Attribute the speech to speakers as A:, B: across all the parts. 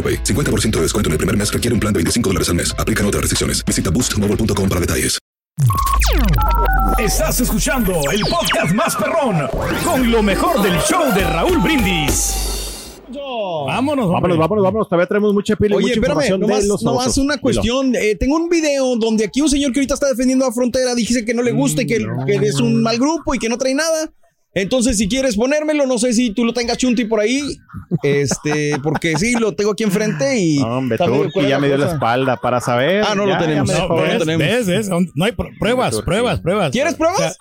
A: AroPay. 50% de descuento en el primer mes requiere un plan de 25 dólares al mes. Aplican otras restricciones. Visita boostmobile.com para detalles.
B: Estás escuchando el podcast más perrón con lo mejor del show de Raúl Brindis.
C: Vámonos, vámonos, vámonos, vámonos. Todavía traemos mucha pila y
D: Oye,
C: mucha
D: espérame,
C: información
D: nomás,
C: de los
D: nomás una cuestión. Eh, tengo un video donde aquí un señor que ahorita está defendiendo la frontera dice que no le gusta y que, que es un mal grupo y que no trae nada. Entonces, si quieres ponérmelo, no sé si tú lo tengas chunti por ahí. Este, porque sí, lo tengo aquí enfrente y.
C: Hombre, Turki ya me dio la espalda para saber.
D: Ah, no lo
C: Ya,
D: tenemos. No,
C: dejó
D: no
C: ver.
D: lo tenemos.
E: ¿Ves? ¿Ves? No hay pr- pruebas,
C: Turki.
E: pruebas, pruebas.
D: ¿Quieres pruebas?
E: O sea,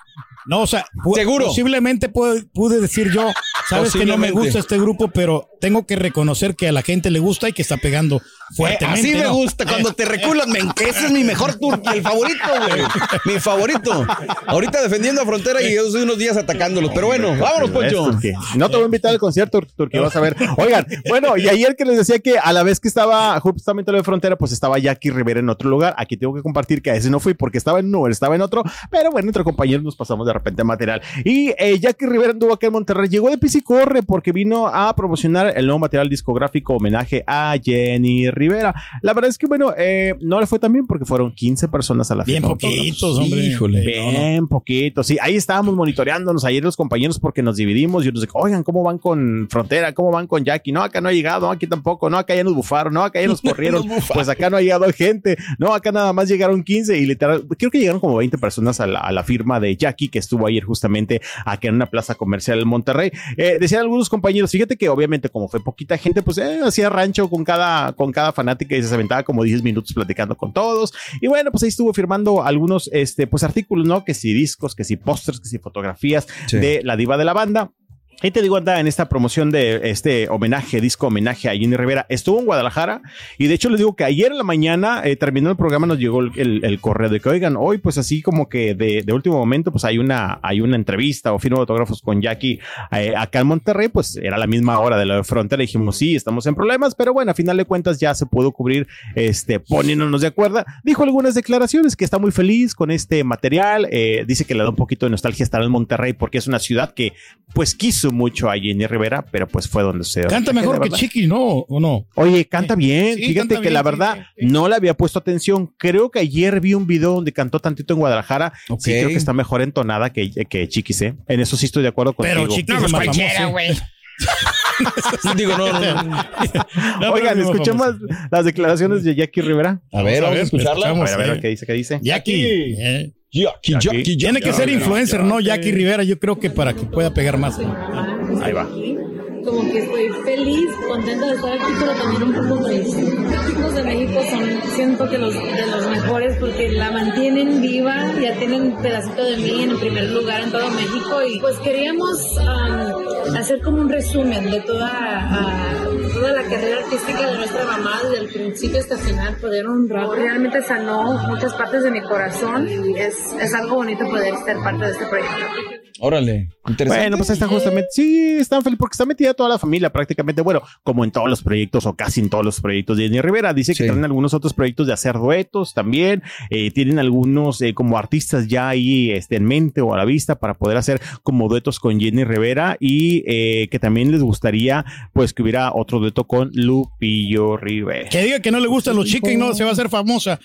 E: no, o sea,
D: ¿Seguro?
E: Posiblemente pude, pude decir yo, sabes que no me gusta este grupo, pero tengo que reconocer que a la gente le gusta y que está pegando
D: Eh,
E: fuertemente.
D: así me
E: ¿no?
D: gusta, cuando te reculan, me, ese es mi mejor turqui, el favorito, güey. Mi favorito. Ahorita defendiendo a frontera y yo soy unos días atacándolos. Pero bueno, vámonos,
C: ¿Ves,
D: Poncho.
C: No te voy a invitar al concierto, Turki, vas a ver. Oigan, bueno, y ayer que les decía que a la vez que estaba justamente lo de frontera, pues estaba Jackie Rivera en otro lugar. Aquí tengo que compartir que a ese no fui porque estaba en él estaba en otro, pero bueno, entre compañeros nos pasamos de repente material. Y eh, Jackie Rivera anduvo acá en Monterrey, llegó de Pisi Corre porque vino a promocionar el nuevo material discográfico homenaje a Jenny Rivera. La verdad es que, bueno, eh, no le fue tan bien porque fueron 15 personas a la
E: Bien
C: fiesta.
E: poquitos, hombre.
D: Híjole.
C: Bien poquito, sí. Ahí estábamos monitoreándonos ayer los compañeros porque nos dividimos y nos dijo, oigan, ¿cómo van con Frontera? ¿Cómo van con Jackie? No, acá no ha llegado, no, aquí tampoco, no, acá ya nos bufaron, no, acá ya nos corrieron.
D: Nos
C: pues acá no ha llegado gente, no, acá nada más llegaron 15 y literal, creo que llegaron como 20 personas a la, a la firma de Jackie que estuvo ayer justamente aquí en una plaza comercial en Monterrey. Eh, decían algunos compañeros, fíjate que obviamente como fue poquita gente, pues eh, hacía rancho con cada, con cada fanática y se aventaba como 10 minutos platicando con todos. Y bueno, pues ahí estuvo firmando algunos este, pues artículos, ¿no? Que si discos, que si pósters, que si fotografías
D: Sí.
C: de la diva de la banda. Y te digo, anda en esta promoción de este homenaje, disco homenaje a Jenny Rivera. Estuvo en Guadalajara y de hecho les digo que ayer en la mañana, eh, terminó el programa, nos llegó el, correo de que, oigan, hoy pues así como que de, último momento, pues hay una, hay una entrevista o firma de autógrafos con Jackie eh, acá en Monterrey, pues era la misma hora de la frontera. Dijimos, sí, estamos en problemas, pero bueno, a final de cuentas ya se pudo cubrir, este, poniéndonos de acuerdo. Dijo algunas declaraciones que está muy feliz con este material. eh, dice que le da un poquito de nostalgia estar en Monterrey porque es una ciudad que pues quiso mucho a Jenny Rivera, pero pues fue donde se
E: Canta mejor que
C: verdad.
E: Chiqui, ¿no? ¿O no?
C: Oye, canta bien.
E: Sí,
C: Fíjate
E: canta
C: que
E: bien,
C: la verdad
E: sí, sí.
C: no le había puesto atención. Creo que ayer vi un video donde cantó tantito en Guadalajara.
D: Ok.
C: Sí, creo que está mejor entonada que, que Chiquis, ¿eh? En eso sí estoy de acuerdo contigo.
E: Pero Chiqui es más famoso.
D: Digo, no, no. no.
E: No,
C: Oigan, escuchemos las declaraciones de Jackie Rivera.
D: A ver, vamos a escucharla.
C: A
E: escuchamos.
C: ver, a ver,
E: eh.
C: ¿qué dice? ¿Qué dice?
E: Jackie.
D: Jackie,
C: Jackie.
D: Jackie,
E: Tiene que ser influencer, ¿no? Jackie Rivera, yo creo que para que pueda pegar más.
C: Ahí va.
F: Como que estoy feliz, contenta de estar aquí, pero también un poco triste. Los chicos de México son, siento que los de los mejores porque la mantienen viva, ya tienen un pedacito de mí en el primer lugar en todo México y pues queríamos um, hacer como un resumen de toda, ah, toda la carrera artística de nuestra mamá desde el principio hasta el final, poder honrar. Realmente sanó muchas partes de mi corazón y es, es algo bonito poder ser parte de este proyecto.
D: Órale, interesante.
C: Bueno, pues está justamente. Sí, están felices porque está metida toda la familia prácticamente. Bueno, como en todos los proyectos o casi en todos los proyectos de Jenny Rivera. Dice que
D: Sí.
C: traen algunos otros proyectos de hacer duetos también. Eh, tienen algunos eh, como artistas ya ahí este, en mente o a la vista para poder hacer como duetos con Jenny Rivera y eh, que también les gustaría pues que hubiera otro dueto con Lupillo Rivera.
E: Que diga que no le gustan los chicos y no se va a hacer famosa.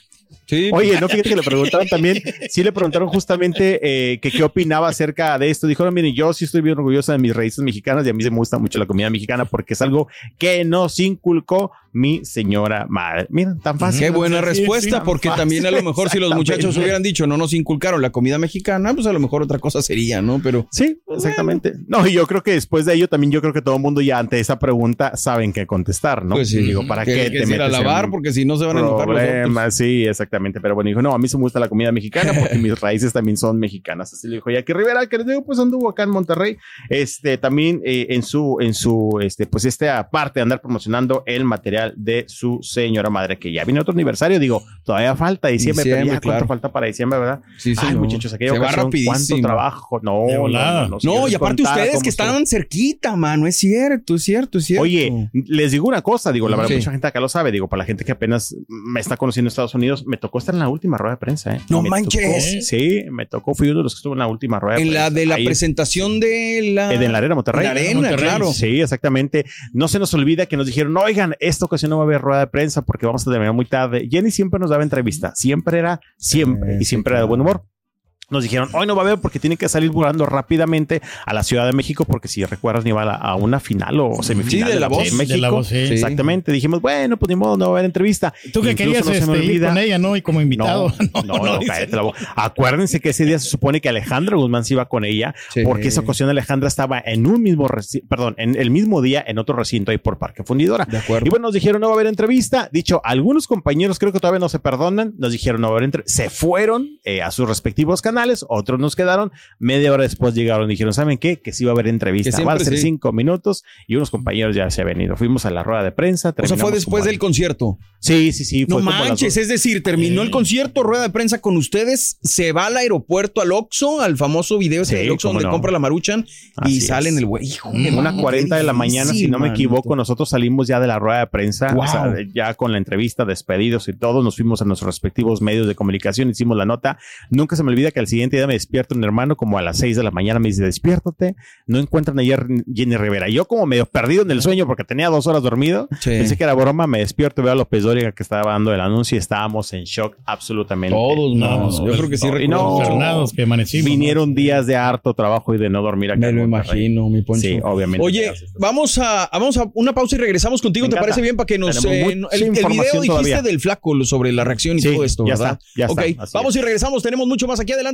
D: Sí.
C: Oye, no fíjate que le preguntaron también, sí le preguntaron justamente eh, que qué opinaba acerca de esto. Dijo, no, miren, yo sí estoy bien orgullosa de mis raíces mexicanas y a mí se me gusta mucho la comida mexicana porque es algo que nos inculcó mi señora madre. Miren, tan fácil.
D: Qué buena
E: Sí,
D: respuesta,
E: sí,
D: porque
C: fácil,
D: también a lo mejor si los muchachos hubieran dicho no nos inculcaron la comida mexicana, pues a lo mejor otra cosa sería, ¿no? Pero
C: Sí, exactamente. No, y yo creo que después de ello también yo creo que todo el mundo ya ante esa pregunta saben qué contestar, ¿no?
D: pues sí,
C: Digo, ¿para
D: que,
C: qué
D: que
C: te
D: es ir a
C: metes en
D: lavar? Porque si no se van a enojar los?
C: Sí, exactamente. Pero bueno, dijo, no, a mí se me gusta la comida mexicana porque mis raíces también son mexicanas. Así le dijo, y aquí Rivera, que les digo, pues anduvo acá en Monterrey. Este, también eh, en su, en su, este, pues esta parte de andar promocionando el material de su señora madre, que ya viene otro aniversario. Digo, todavía falta diciembre, pero
D: Diciembre,
C: ya cuánto
D: claro.
C: falta para diciembre, ¿verdad?
D: Sí,
C: Ay,
D: señor.
C: muchachos, aquella
D: Se va
C: ocasión, cuánto trabajo. No, no, no,
D: No, y aparte ustedes que estaban cerquita, mano, es cierto, es cierto, es cierto.
C: Oye, les digo una cosa, digo, la verdad,
D: Sí.
C: mucha gente acá lo sabe, digo, para la gente que apenas me está conociendo en Estados Unidos, me tocó estar en la última rueda de prensa, ¿eh?
D: No
C: Me
D: manches.
C: tocó- sí, me tocó, fui uno de los que estuvo en la última rueda de
D: en
C: prensa.
D: la de la
C: Ahí,
D: presentación de la
C: eh, de la Arena Monterrey.
D: La Arena,
E: Monterrey.
D: claro.
C: Sí, exactamente. No se nos olvida que nos dijeron, oigan, esta ocasión no va a haber rueda de prensa porque vamos a terminar muy tarde. Jenny siempre nos daba entrevista, siempre era, siempre,
D: Sí,
C: y
D: sí,
C: siempre era de buen humor. Nos dijeron, hoy no va a haber porque tienen que salir volando rápidamente a la Ciudad de México porque si recuerdas, iba a, a una final o semifinal
D: de La Voz.
C: en
E: Sí, de La Voz, sí.
C: Exactamente. Dijimos, bueno, pues ni modo, no va a haber entrevista.
E: Tú que querías
C: no
E: este, ir con ella, ¿no? Y como invitado.
C: no, no, cállate la boca. Acuérdense que ese día se supone que Alejandra Guzmán se iba con ella,
D: Sí.
C: porque esa ocasión Alejandra estaba en un mismo, reci- perdón, en el mismo día en otro recinto ahí por Parque Fundidora.
D: De acuerdo.
C: Y bueno, nos dijeron no va a haber entrevista. Dicho, algunos compañeros creo que todavía no se perdonan. Nos dijeron no va a haber entrevista. Se fueron eh, a sus respectivos canales. Otros nos quedaron. Media hora después llegaron y dijeron, ¿saben qué? Que sí va a haber entrevista. Va a ser
D: sí.
C: cinco minutos y unos compañeros ya se habían ido. Fuimos a la rueda de prensa.
D: O sea, fue después del concierto.
C: Sí, sí, sí.
D: No
C: fue
D: manches, es decir, terminó el concierto, rueda de prensa con ustedes, se va al aeropuerto, al Oxxo, al famoso video ese
C: Sí,
D: del Oxxo donde
C: no.
D: compra la maruchan
C: Así
D: y
C: es.
D: salen el güey. Hijo
C: En una 40 de la mañana, si no me equivoco, nosotros salimos ya de la rueda de prensa,
D: Wow.
C: o sea, ya con la entrevista, despedidos y todo, nos fuimos a nuestros respectivos medios de comunicación, hicimos la nota. Nunca se me olvida que al siguiente día me despierto un hermano como a las 6 de la mañana, me dice, despiértate, no encuentran ayer Jenny Rivera. Yo como medio perdido en el sueño porque tenía dos horas dormido,
D: Sí.
C: pensé que era broma, me despierto, veo a López Dóriga que estaba dando el anuncio y estábamos en shock absolutamente.
D: Todos,
E: No,
D: Yo creo que sí
C: no, y no,
E: que amanecimos.
C: Vinieron días de harto trabajo y de no dormir acá.
D: Me lo imagino, mi poncho.
C: Sí, obviamente.
D: Oye, vamos a, vamos a una pausa y regresamos contigo. ¿Te parece bien para que nos eh, el, el video dijiste
C: todavía.
D: del flaco lo- sobre la reacción y
C: Sí,
D: todo esto,
C: ya
D: ¿verdad?
C: está, ya está,
D: Ok, vamos
C: es.
D: y regresamos. Tenemos mucho más aquí adelante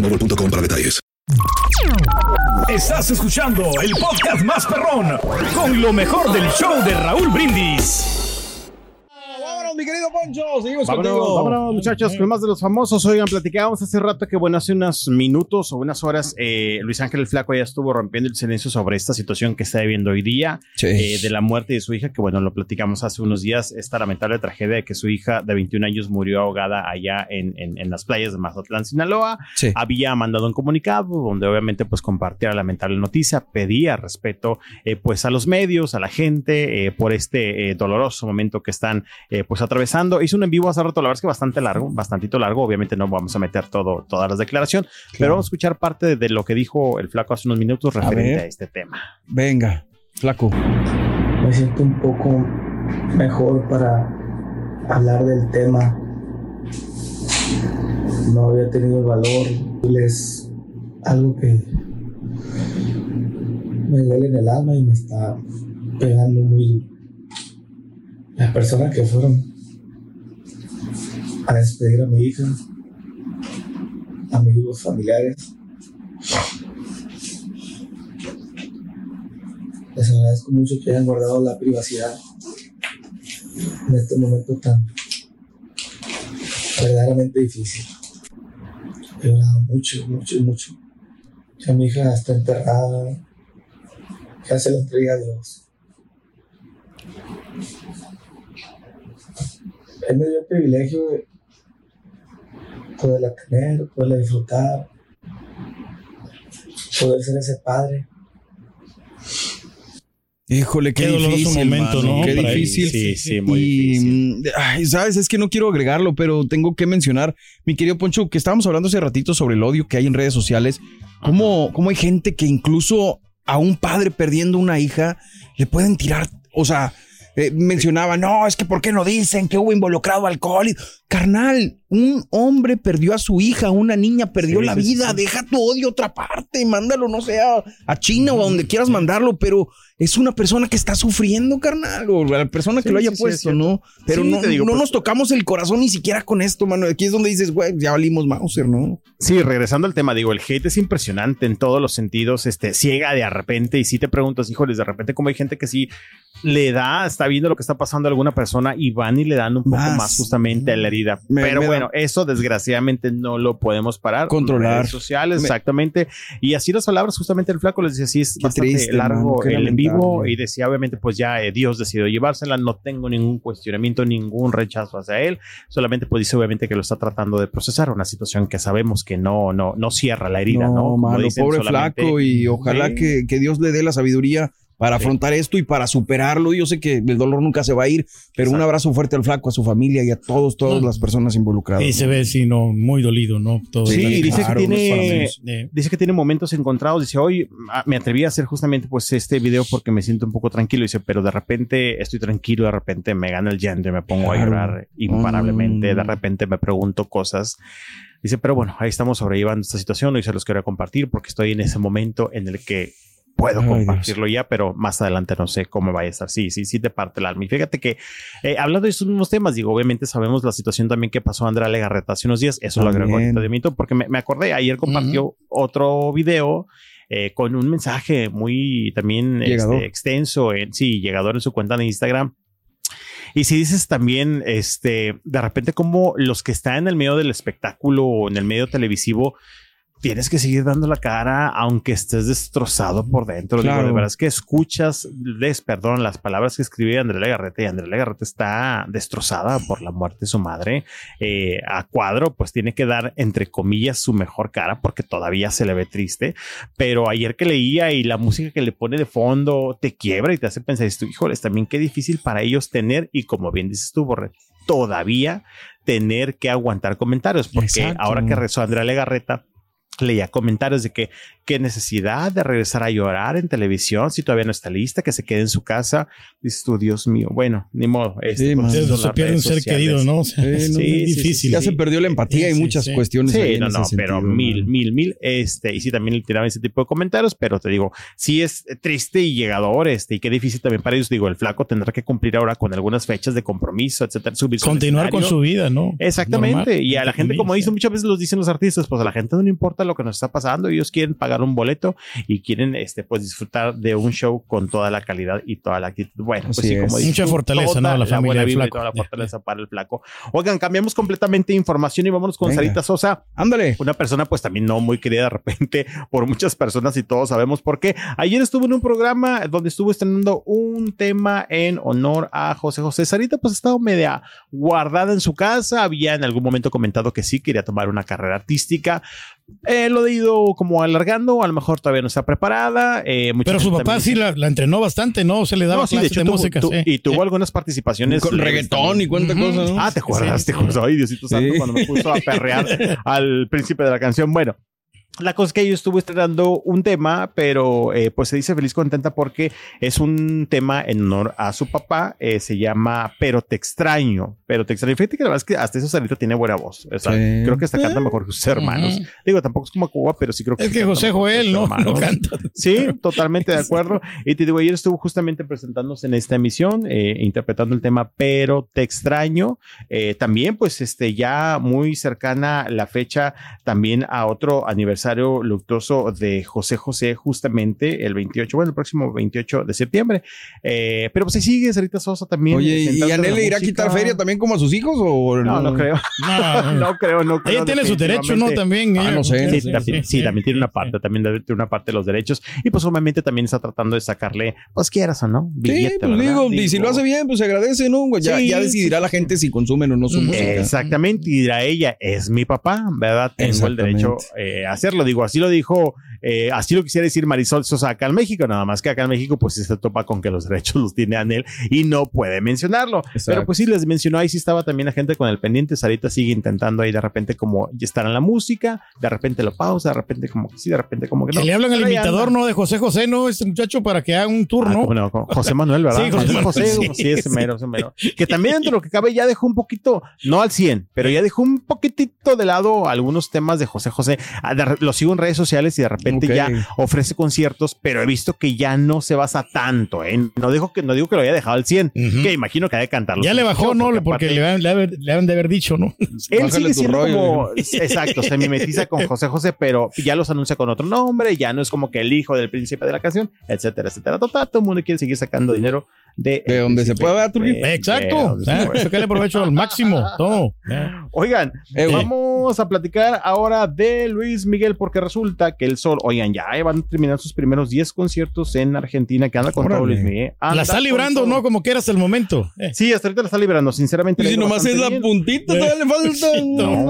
A: boostmobile.com para detalles.
B: Estás escuchando el podcast más perrón con lo mejor del show de Raúl Brindis.
D: Mi querido Poncho. Seguimos
C: Vámonos,
D: contigo.
C: vámonos, muchachos, con más de los famosos. Oigan, platicábamos hace rato que, bueno, hace unos minutos o unas horas, eh, Luis Ángel el Flaco ya estuvo rompiendo el silencio sobre esta situación que está viviendo hoy día,
D: Sí.
C: eh, de la muerte de su hija, que, bueno, lo platicamos hace unos días, esta lamentable tragedia de que su hija de 21 años murió ahogada allá en, en, en las playas de Mazatlán, Sinaloa.
D: Sí.
C: Había mandado un comunicado donde obviamente pues compartía la lamentable noticia, pedía respeto eh, pues a los medios, a la gente eh, por este eh, doloroso momento que están eh, pues atravesando. Hizo un en vivo hace rato, la verdad es que bastante largo, bastantito largo. Obviamente no vamos a meter todo, todas las declaraciones, pero vamos a escuchar parte de, de lo que dijo el flaco hace unos minutos referente
D: ver.
C: a, este tema.
D: Venga, flaco.
G: me siento un poco mejor para hablar del tema. No había tenido el valor. Es algo que me duele en el alma y me está pegando muy las personas que fueron a despedir a mi hija, amigos, familiares. Les agradezco mucho que hayan guardado la privacidad en este momento tan verdaderamente difícil. He llorado mucho, mucho, mucho. Ya mi hija está enterrada, ya se la entregué a Dios. Él me dio el privilegio de poderla tener, poderla disfrutar, poder ser ese padre.
D: Híjole, qué, difícil,
E: momento,
D: mano,
E: ¿no?
D: Qué difícil.
C: Sí, sí, muy
D: y,
C: difícil.
D: mm, ay, sabes, es que no quiero agregarlo, pero tengo que mencionar, mi querido Poncho, que estábamos hablando hace ratito sobre el odio que hay en redes sociales. Cómo, cómo hay gente que incluso a un padre perdiendo una hija le pueden tirar, o sea, eh, mencionaba, no, es que ¿por qué no dicen que hubo involucrado alcohol? Carnal, un hombre perdió a su hija, una niña perdió
C: Sí,
D: la vida,
C: sí.
D: deja tu odio a otra parte, mándalo, no sé, a, a China o a donde quieras mandarlo, pero es una persona que está sufriendo, carnal, o la persona que
C: Sí,
D: lo haya
C: sí, sí, es
D: puesto,
C: cierto.
D: ¿no? Pero
C: Sí,
D: no,
C: digo,
D: no
C: pues-
D: nos tocamos el corazón ni siquiera con esto, mano. Aquí es donde dices, güey, ya valimos Mauser, ¿no?
C: Sí, regresando al tema, digo, el hate es impresionante en todos los sentidos, este, ciega de repente, y si te preguntas, híjoles, de repente como hay gente que sí le da, está viendo lo que está pasando a alguna persona y van y le dan un poco
D: Más.
C: más, justamente a la herida.
D: Me-
C: Pero
D: me da-
C: bueno, eso desgraciadamente no lo podemos parar.
D: Controlar.
C: Redes sociales,
D: Me-
C: exactamente. Y así las palabras, justamente el flaco les decía, sí, es bastante
D: triste,
C: largo
D: qué
C: el en vivo y decía, obviamente, pues ya eh, Dios decidió llevársela, no tengo ningún cuestionamiento, ningún rechazo hacia él, solamente pues dice obviamente que lo está tratando de procesar, una situación que sabemos que no, no, no cierra la herida, ¿no?
D: Mano,
C: dicen,
D: pobre
C: solamente-
D: flaco y ojalá
C: Sí.
D: que, que Dios le dé la sabiduría para
C: Sí.
D: afrontar esto y para superarlo. Yo sé que el dolor nunca se va a ir, pero un
C: Exacto.
D: abrazo fuerte al flaco, a su familia y a todos, todas
E: No.
D: las personas involucradas.
E: Y se ve, sí, no, muy dolido, ¿no? Todo
C: Sí, dice
E: claro,
C: que tiene.
E: Eh,
C: dice que tiene momentos encontrados. Dice, hoy ah, me atreví a hacer justamente pues este video porque me siento un poco tranquilo. Dice, pero de repente estoy tranquilo, de repente me gana el llanto y me pongo a
D: Claro.
C: llorar imparablemente. De
D: Mm.
C: repente me pregunto cosas. Dice, pero bueno, ahí estamos sobrellevando esta situación y se los quiero compartir porque estoy en ese momento en el que puedo
D: Ay,
C: compartirlo ya, pero más adelante no sé cómo vaya a estar. Sí, sí, sí te parte el alma. Y fíjate que eh, hablando de estos mismos temas, digo, obviamente sabemos la situación también que pasó a Andrea Legarreta hace unos días. Eso lo agregó
D: También.
C: ahorita de mito porque me, me acordé, ayer compartió otro video eh, con un mensaje muy también este, extenso, en, sí, llegador en su cuenta de Instagram. Y si dices también, este, de repente como los que están en el medio del espectáculo o en el medio televisivo, tienes que seguir dando la cara aunque estés destrozado por dentro. Digo,
D: Claro.
C: de verdad es que escuchas, les perdón, las palabras que escribía Andrea Legarreta y Andrea Legarreta está destrozada por la muerte de su madre. Eh, a cuadro, pues tiene que dar, entre comillas, su mejor cara porque todavía se le ve triste. Pero ayer que leía y la música que le pone de fondo te quiebra y te hace pensar, esto, híjoles, también qué difícil para ellos tener, y como bien dices tú, Borre, todavía tener que aguantar comentarios, porque
D: Exacto.
C: ahora que rezó Andrea Legarreta, leía comentarios de que qué necesidad de regresar a llorar en televisión si todavía no está lista, que se quede en su casa. Dices tú, Dios mío, bueno, ni modo. este,
D: Sí,
C: pues,
E: se pierde un ser
C: sociales.
E: querido, ¿no? O sea,
D: Sí,
E: es
D: no,
C: sí, sí,
E: difícil.
D: ya se perdió la empatía y muchas
E: sí.
D: cuestiones. ahí
C: Sí,
D: en
C: no,
D: ese
C: no,
D: sentido,
C: pero
D: mano.
C: mil, mil, mil, este, y sí también le tiraban ese tipo de comentarios, pero te digo, sí es triste y llegador, este, y qué difícil también para ellos, digo, el flaco tendrá que cumplir ahora con algunas fechas de compromiso, etcétera,
E: Continuar con su vida, ¿no?
C: Exactamente.
E: Normal,
C: y a la gente, como dicen muchas veces los dicen los artistas, pues a la gente no le importa lo que nos está pasando. Ellos quieren pagar un boleto y quieren este, pues disfrutar de un show con toda la calidad y toda la actitud. Bueno, pues sí, como
E: Mucha fortaleza,
C: toda
E: ¿no? La familia
C: buena y
E: flaco.
C: toda la fortaleza para el flaco. Oigan, cambiamos completamente de información y vámonos con
D: Venga.
C: Sarita Sosa.
D: Ándale.
C: Una persona pues también no muy querida de repente por muchas personas y todos sabemos por qué. Ayer estuvo en un programa donde estuvo estrenando un tema en honor a José José. Sarita pues estaba media guardada en su casa. Había en algún momento comentado que sí quería tomar una carrera artística. Eh, lo he ido como alargando, a lo mejor todavía no está preparada. Eh, mucha
E: Pero su papá sí la, la entrenó bastante, ¿no? Se le daba
C: No, sí, de
E: clases de,
C: hecho tuvo-
E: música.
C: tu-
E: sí.
C: y tuvo
E: Sí.
C: algunas participaciones.
D: Con reggaetón
C: también.
D: y cuánta
E: Ujú.
D: cosa, ¿no?
C: Ah, te acuerdas,
E: Sí,
C: te
E: sí.
C: acuerdas. Ay, Diosito Santo,
D: Sí.
C: cuando me puso a perrear al príncipe de la canción. Bueno, La cosa es que yo estuve estrenando un tema, pero eh, pues se dice feliz contenta porque es un tema en honor a su papá. eh, se llama Pero te extraño. Pero te extraño. Fíjate que la verdad es que hasta eso Sarita tiene buena voz. O sea,
E: Sí.
C: creo que hasta canta mejor que sus hermanos. Digo, tampoco es como Cuba, pero sí creo que
E: Es
C: sí
E: que José Joel, ¿no?
C: hermanos.
E: No canta.
C: Sí, totalmente de acuerdo. Y te digo, ayer estuvo justamente presentándose en esta emisión, eh, interpretando el tema Pero te extraño. Eh, también, pues, este, ya muy cercana la fecha también a otro aniversario luctuoso de José José, justamente el 28, bueno, el próximo 28 de septiembre. Eh, pero pues ahí sigue Sarita Sosa también.
D: Oye, ¿y
C: en
D: Anel le irá a quitar feria también como a sus hijos o
C: No, no creo.
E: No,
C: no creo, no creo.
E: Ella tiene su derecho, ¿no? También.
D: Ah,
E: ella-
D: no sé, no
C: Sí,
D: sé.
C: también, sí, también tiene una parte, también tiene una parte de los derechos. Y pues obviamente también está tratando de sacarle, pues quieras o no,
D: Sí,
C: billete,
D: pues
C: ¿verdad?
D: digo, y si
C: Digo,
D: lo hace bien, pues se agradece, ¿no? Ya,
C: Sí,
D: ya decidirá la gente si consumen o no su música.
C: Exactamente, y dirá ella, es mi papá, ¿verdad? Tengo el derecho eh, a hacerlo. Digo, así lo dijo, eh, así lo quisiera decir Marisol Sosa acá en México, nada más que acá en México, pues se topa con que los derechos los tiene Anel y no puede mencionarlo. Pero pues sí les mencionó, ahí sí estaba también la gente con el pendiente. Sarita sigue intentando ahí de repente como estar en la música, de repente lo pausa, de repente como que sí, de repente como que no.
E: Que le hablan al imitador,
C: anda.
E: ¿no? De José José, ¿no? Este muchacho para que haga un tour,
C: Ah, José Manuel, ¿verdad?
E: Sí, José
C: José,
E: Manuel,
C: José,
E: sí,
C: sí, ese
E: sí.
C: mero, ese mero. Que también dentro de lo que cabe ya dejó un poquito, no al 100, pero ya dejó un poquitito de lado algunos temas de José José. Ah, de Lo sigo en redes sociales y de repente ya ofrece conciertos, pero he visto que ya no se basa tanto, ¿eh? No digo que, no digo que lo haya dejado al 100, que imagino que ha de cantarlo.
E: Ya le bajó, ¿no? Porque,
C: aparte-
E: le, han- le han- le han de haber dicho, ¿no?
C: él sigue siendo como, exacto, se mimetiza con José José, pero ya los anuncia con otro nombre, ya no es como que el hijo del príncipe de la canción, etcétera, etcétera. Total, todo el mundo quiere seguir sacando dinero de,
D: De donde se pueda, Turquín.
E: Exacto.
C: de-
E: Ah, Sacarle provecho al máximo. Todo.
C: Oigan,
D: Eh,
C: vamos a platicar ahora de Luis Miguel, porque resulta que el sol, oigan, ya van a terminar sus primeros 10 conciertos en Argentina, que anda con todo. Luis Miguel. Anda
E: La está librando. ¿no? Como que era hasta el momento. Eh.
C: Sí, hasta ahorita la está librando, sinceramente.
D: Y
C: le
D: si nomás es la
C: bien.
D: puntita, todavía le falta.
C: No.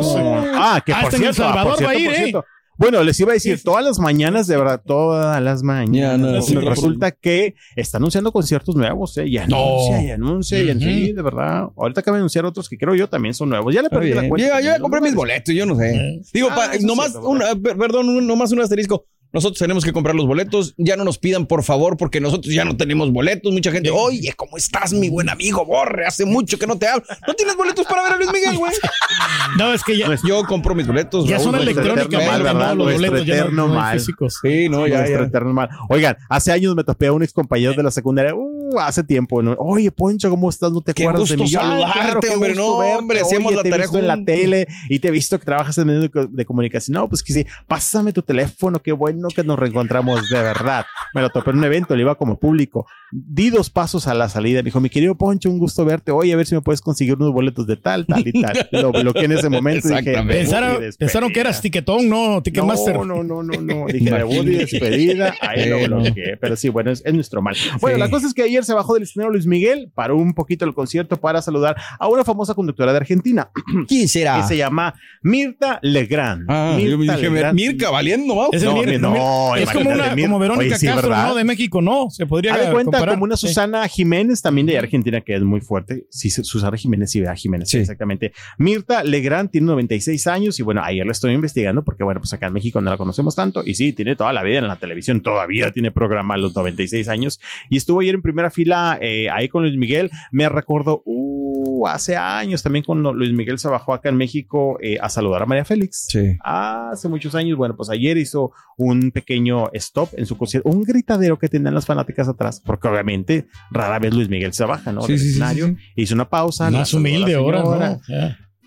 C: Ah, que por
E: Hasta en El
C: ah, por
E: Salvador va a ir,
C: por
E: ¿eh?
C: cierto. Bueno, les iba a decir, todas las mañanas, de verdad, todas las mañanas.
D: no,
C: Sí,
D: no,
C: resulta que está anunciando conciertos nuevos, ¿eh? Y anuncia, y anuncia, y anuncia, y de verdad. Ahorita acaba de anunciar otros que creo yo también son nuevos. Ya le perdí la cuenta.
D: Yo, yo ya compré
C: ¿no?
D: mis boletos, yo no sé. Digo,
C: Ah,
D: nomás,
C: cierto,
D: una- per- perdón, un- nomás un asterisco. Nosotros tenemos que comprar los boletos. Ya no nos pidan, por favor, porque nosotros ya no tenemos boletos. Mucha gente, oye, ¿cómo estás, mi buen amigo Borre? Hace mucho que no te hablo. ¿No tienes boletos para ver a Luis Miguel, güey?
E: No, es que ya,
D: Yo compro mis boletos.
E: ya son
D: Raúl, eterno mal,
E: ¿no?
D: ¿verdad?
E: Los boletos ya no- no
C: mal.
E: físicos.
D: Sí, no, ya, ya.
C: eterno mal. Oigan, hace años me topé a un ex compañero de la secundaria, uh, hace tiempo, ¿no? Oye, Poncho, ¿cómo estás? ¿No te
D: Qué
C: acuerdas de
D: gusto
C: mí? Yo, "Ay,
D: saludarte,
C: qué
D: hombre,
C: gusto
D: no,
C: verte.
D: hombre, hacíamos la
C: te
D: tarea
C: visto en la
D: juntos".
C: tele y te he visto que trabajas en medios de, de comunicación. No, pues que sí, pásame tu teléfono, qué bueno que nos reencontramos, de verdad. Me lo topé en un evento, le iba como público. Di dos pasos a la salida, me dijo, mi querido Poncho, un gusto verte. Oye, a ver si me puedes conseguir unos boletos de tal, tal y tal. Lo bloqueé en ese momento y dije.
E: Pensaron, pensaron que eras tiquetón, no, Ticketmaster.
C: No, no, no, no, no. Dije debut y despedida. Ahí lo bloqueé. Pero sí, bueno, es, es nuestro mal. Bueno,
D: Sí.
C: la cosa es que ayer se bajó del escenario Luis Miguel, paró un poquito el concierto para saludar a una famosa conductora de Argentina
D: ¿Quién será?
C: que se llama Mirta Legrand.
D: Ah, yo me
C: Mirta
D: dije,
C: Legrand.
D: Mirka valiendo, ¿no?
E: Es, el
C: No,
E: Mir-
C: no,
E: no, es como,
C: imagínate,
E: una,
C: Mir-
E: como Verónica
C: Oye, sí,
E: Castro,
C: ¿verdad?
E: ¿no? De México, no. Se podría
C: de cuenta
E: comparar.
C: como una
E: Sí.
C: Susana Jiménez, también de Argentina, que es muy fuerte. Sí, Susana Jiménez, sí, ¿verdad? Jiménez,
D: Sí.
C: exactamente. Mirta Legrand tiene 96 años y bueno, ayer la estoy investigando porque bueno, pues acá en México no la conocemos tanto y sí, tiene toda la vida en la televisión, todavía tiene programa a los 96 años y estuvo ayer en primera fila eh, ahí con Luis Miguel. Me recuerdo, uh, hace años también cuando Luis Miguel se bajó acá en México eh, a saludar a María Félix.
D: Sí.
C: Hace muchos años, bueno, pues ayer hizo un pequeño stop en su concierto, un gritadero que tenían las fanáticas atrás, porque obviamente rara vez Luis Miguel se baja, ¿no?
D: Sí,
C: Del
D: sí,
C: escenario,
D: sí,
C: hizo una pausa.
E: Más humilde ahora. ¿no?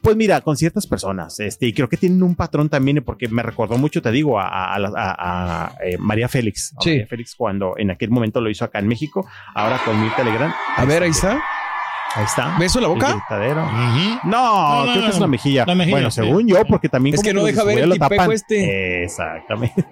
C: Pues mira, con ciertas personas, este, y creo que tienen un patrón también, porque me recordó mucho, te digo, a, a- a la- a- a, eh, María Félix. A
D: Sí.
C: María Félix cuando en aquel momento lo hizo acá en México, ahora con Mirta Legrand.
D: A ver, ahí está.
C: Ahí está.
D: ¿Beso en la boca?
C: No,
E: No, no,
C: creo que es la mejilla.
E: La mejilla,
C: Bueno,
E: sí.
C: según yo, porque también
D: Es
C: como
D: que no deja ver el
C: tapan.
D: este.
C: Exactamente.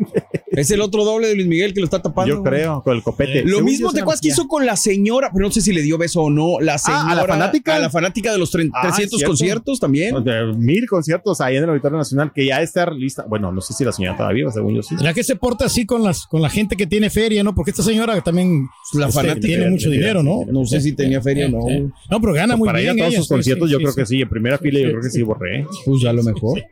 D: Es el otro doble de Luis Miguel que lo está tapando.
C: Yo creo, con el copete.
D: Lo
C: Según
D: mismo te que hizo con la señora, pero no sé si le dio beso o no. La señora.
C: Ah, ¿a la fanática?
D: A la fanática de los tre-
C: Ah,
D: 300
C: cierto.
D: conciertos también.
C: De mil conciertos ahí en el Auditorio Nacional que ya está lista. Bueno, no sé si la señora todavía, según yo sí.
E: ¿Será que se porta así con las con la gente que tiene feria, no? Porque esta señora también
D: La
E: este,
D: fanática
E: tiene mucho dinero, ¿no?
D: No sé si tenía feria o no.
E: No, pero gana muy
C: Para ir
E: bien.
C: a todos
E: ella,
C: sus
E: sí,
C: conciertos,
E: sí,
C: yo
E: sí,
C: creo que sí. En primera fila, yo creo que
E: sí.
C: sí borré.
D: Pues ya a lo mejor.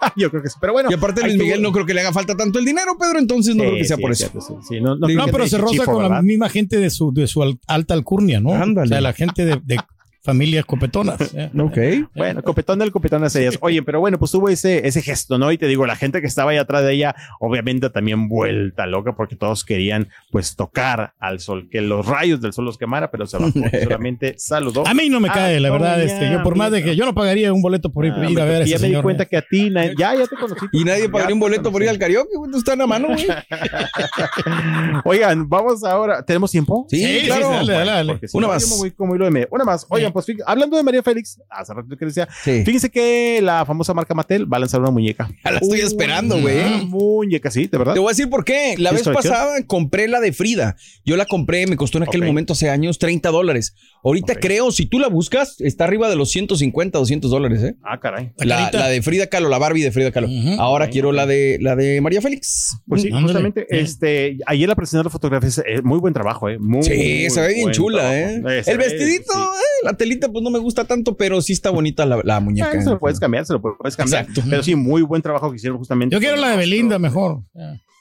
C: Yo creo que sí. Pero bueno.
D: Y aparte Luis Miguel no creo que le haga falta tanto el dinero, Pedro, entonces no
C: Sí,
D: creo que sea
C: sí,
D: por eso.
C: sí, sí, no, no
E: pero se roza con la misma gente de su, de su al- alta alcurnia, ¿no?
D: Ándale.
E: O sea, la gente de, de familias copetonas. ¿eh?
D: Ok.
C: Bueno, copetón del copetón hace días. Oye, pero bueno, pues tuvo ese, ese gesto, ¿no? Y te digo, la gente que estaba ahí atrás de ella, obviamente también vuelta loca, porque todos querían, pues, tocar al sol, que los rayos del sol los quemara, pero se bajó solamente saludó.
E: A mí no me cae, la verdad. Este, yo por más de que yo no pagaría un boleto por ir,
C: Ah,
E: ir a ver a
C: ya
E: ese
C: me di cuenta
E: ¿eh?
C: que a ti, na- ya, ya te conocí.
D: Y nadie
C: Ya
D: pagaría un boleto por ir al karaoke, güey. Tú estás en la mano, güey.
C: Oigan, vamos ahora. ¿Tenemos tiempo?
D: Sí,
E: Sí,
D: claro.
E: sí, dale, dale, dale.
D: Una más.
C: me voy como hilo de medio. Una más. Oigan, pues hablando de María Félix, hace rato que decía,
D: Sí.
C: fíjense que la famosa marca Mattel va a lanzar una muñeca.
D: Ya la estoy esperando, güey.
C: Una muñeca, sí, de verdad.
D: Te voy a decir por qué. La
C: ¿Sí
D: vez pasada compré la de Frida. Yo la compré, me costó en aquel momento hace años 30 dólares. Ahorita
C: Ok.
D: creo, si tú la buscas, está arriba de los 150, 200 dólares, ¿eh?
C: Ah, caray.
E: La
D: La, de Frida Kahlo, la Barbie de Frida Kahlo. Ahora quiero la de la de María Félix.
C: Pues sí,
E: Ándale.
C: justamente, este, ayer la presentaron de fotografías, eh, muy buen trabajo, eh, muy
D: Sí, se ve bien chula, ¿eh?
C: trabajo. Eh,
D: El
C: ve,
D: vestidito,
C: sí.
D: eh, la telita, pues no me gusta tanto, pero sí está bonita la, la muñeca.
C: Ah, se lo puedes cambiar, se lo puedes cambiar.
D: Exacto.
C: Pero sí, muy buen trabajo que hicieron justamente.
E: Yo quiero la de
C: el
E: Belinda mejor.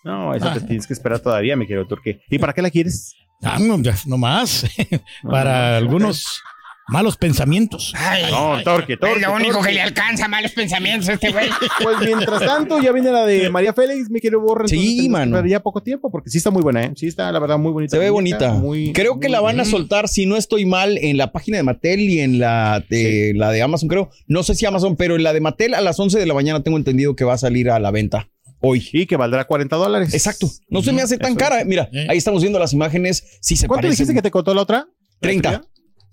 C: No, esa te
E: Ah.
C: tienes que esperar todavía, mi querido Turque. ¿Y para qué la quieres?
E: Ah, no, ya, no más. Para algunos malos pensamientos.
H: Ay,
C: No, Torque, Torque.
H: es lo único
C: Torque.
H: que le alcanza malos pensamientos a este güey.
C: Pues mientras tanto, ya viene la de María Félix, mi querido Borre.
D: Sí, mano.
C: esperar Ya poco tiempo, porque sí está muy buena, ¿eh? Sí está, la verdad, muy bonita.
D: Se ve bonita.
C: muy-
D: creo que la van a soltar, si no estoy mal, en la página de Mattel y en la de, la de Amazon, creo. No sé si Amazon, pero en la de Mattel a las 11 de la mañana tengo entendido que va a salir a la venta hoy.
C: Y que valdrá 40 dólares.
D: Exacto. No se me hace tan
C: Eso
D: cara. Mira,
E: Eh.
D: ahí estamos viendo las imágenes. Sí se
C: ¿Cuánto dijiste que te costó la otra?
D: 30.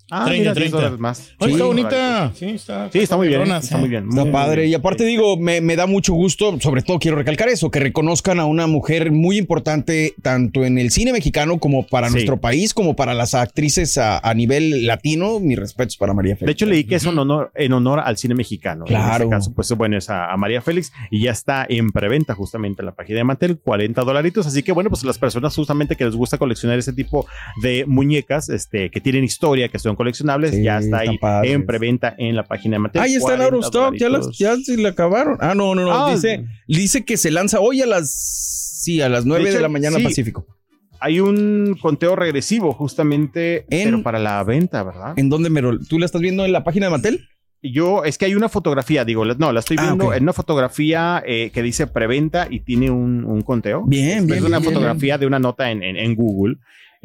C: Ah,
E: 30,
C: mira, 10
E: 30.
C: dólares más.
E: Oye,
C: Sí,
E: está bonita. Sí, está,
C: Sí, está muy bien. Está muy bien.
D: Está padre.
C: bien.
D: Y aparte digo, me, me da mucho gusto, sobre todo quiero recalcar eso, que reconozcan a una mujer muy importante tanto en el cine mexicano como para
C: Sí.
D: nuestro país, como para las actrices a, a nivel latino. Mis respetos para María
C: De
D: Félix.
C: hecho, leí que es en honor, en honor al cine mexicano.
D: Claro.
C: En este caso, pues bueno, es a, a María Félix y ya está en preventa justamente en la página de Mattel, 40 dolaritos. Así que bueno, pues las personas justamente que les gusta coleccionar ese tipo de muñecas, este, que tienen historia, que son coleccionables,
D: Sí,
C: ya está ahí
D: padres.
C: en preventa en la página de Mattel.
D: Ahí está en
C: 40
D: Eurostock, ya, las, ya se le acabaron. Ah, no, no, no.
C: Ah,
D: dice, dice que se lanza hoy a las, sí, a las 9 de,
C: hecho,
D: la mañana
C: sí.
D: Pacífico.
C: Hay un conteo regresivo justamente
D: En-
C: pero para la venta, ¿verdad?
D: ¿En dónde, Merol? ¿Tú la estás viendo en la página de Mattel?
C: Yo, es que hay una fotografía, digo, no, la estoy
D: Ah,
C: viendo
D: ok.
C: en una fotografía eh, que dice preventa y tiene un, un conteo.
D: Bien,
C: es,
D: bien,
C: Es una
D: bien,
C: fotografía de una nota en, en- en Google,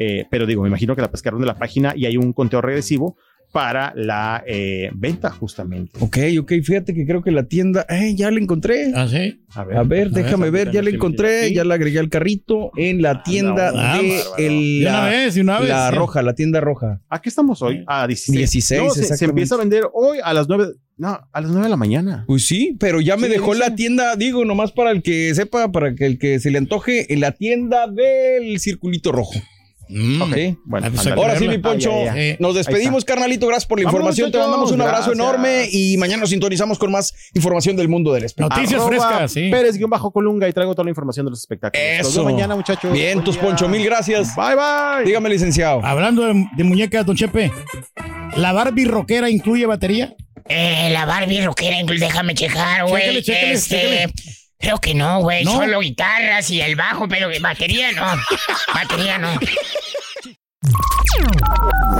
C: eh, pero digo, me imagino que la pescaron de la página y hay un conteo regresivo para la eh, venta justamente.
D: Ok, ok, fíjate que creo que la tienda, eh, ya la encontré.
E: Ah, sí.
C: A
D: A ver, déjame ver, ya la encontré, ya la agregué al carrito en la tienda
E: Ah,
D: de el-
E: De una
D: la,
E: vez, una vez.
D: la
E: sí.
D: roja, la tienda roja.
C: ¿A qué estamos hoy? A 16.
D: 16,
C: No, se- empieza a vender hoy a las 9. No, a las 9 de la mañana.
D: Pues sí, pero ya me
C: Sí,
D: dejó la tienda, digo, nomás para el que sepa, para que el que se le antoje, en la tienda del circulito rojo.
E: Mm.
C: Bueno,
D: Ahora sí, mi Poncho,
C: Ah, ya, ya.
E: Eh,
D: nos despedimos, carnalito. Gracias por la información. Te mandamos un abrazo
C: Gracias.
D: enorme y mañana nos sintonizamos con más información del mundo del espectáculo.
E: Noticias
C: Arroba
E: frescas, sí.
C: Pérez-Colunga y traigo toda la información de los espectáculos. Nos
D: Eso.
C: vemos mañana, muchachos.
D: Bien, tus. Poncho, mil gracias.
C: Bye, bye.
D: Dígame, licenciado.
E: Hablando de, de muñecas, don Chepe, ¿la Barbie rockera incluye batería?
H: Eh, la Barbie rockera, déjame checar, güey. Este,
E: chécale.
H: Creo que no, güey.
E: ¿No?
H: Solo guitarras y el bajo, pero batería no. batería no.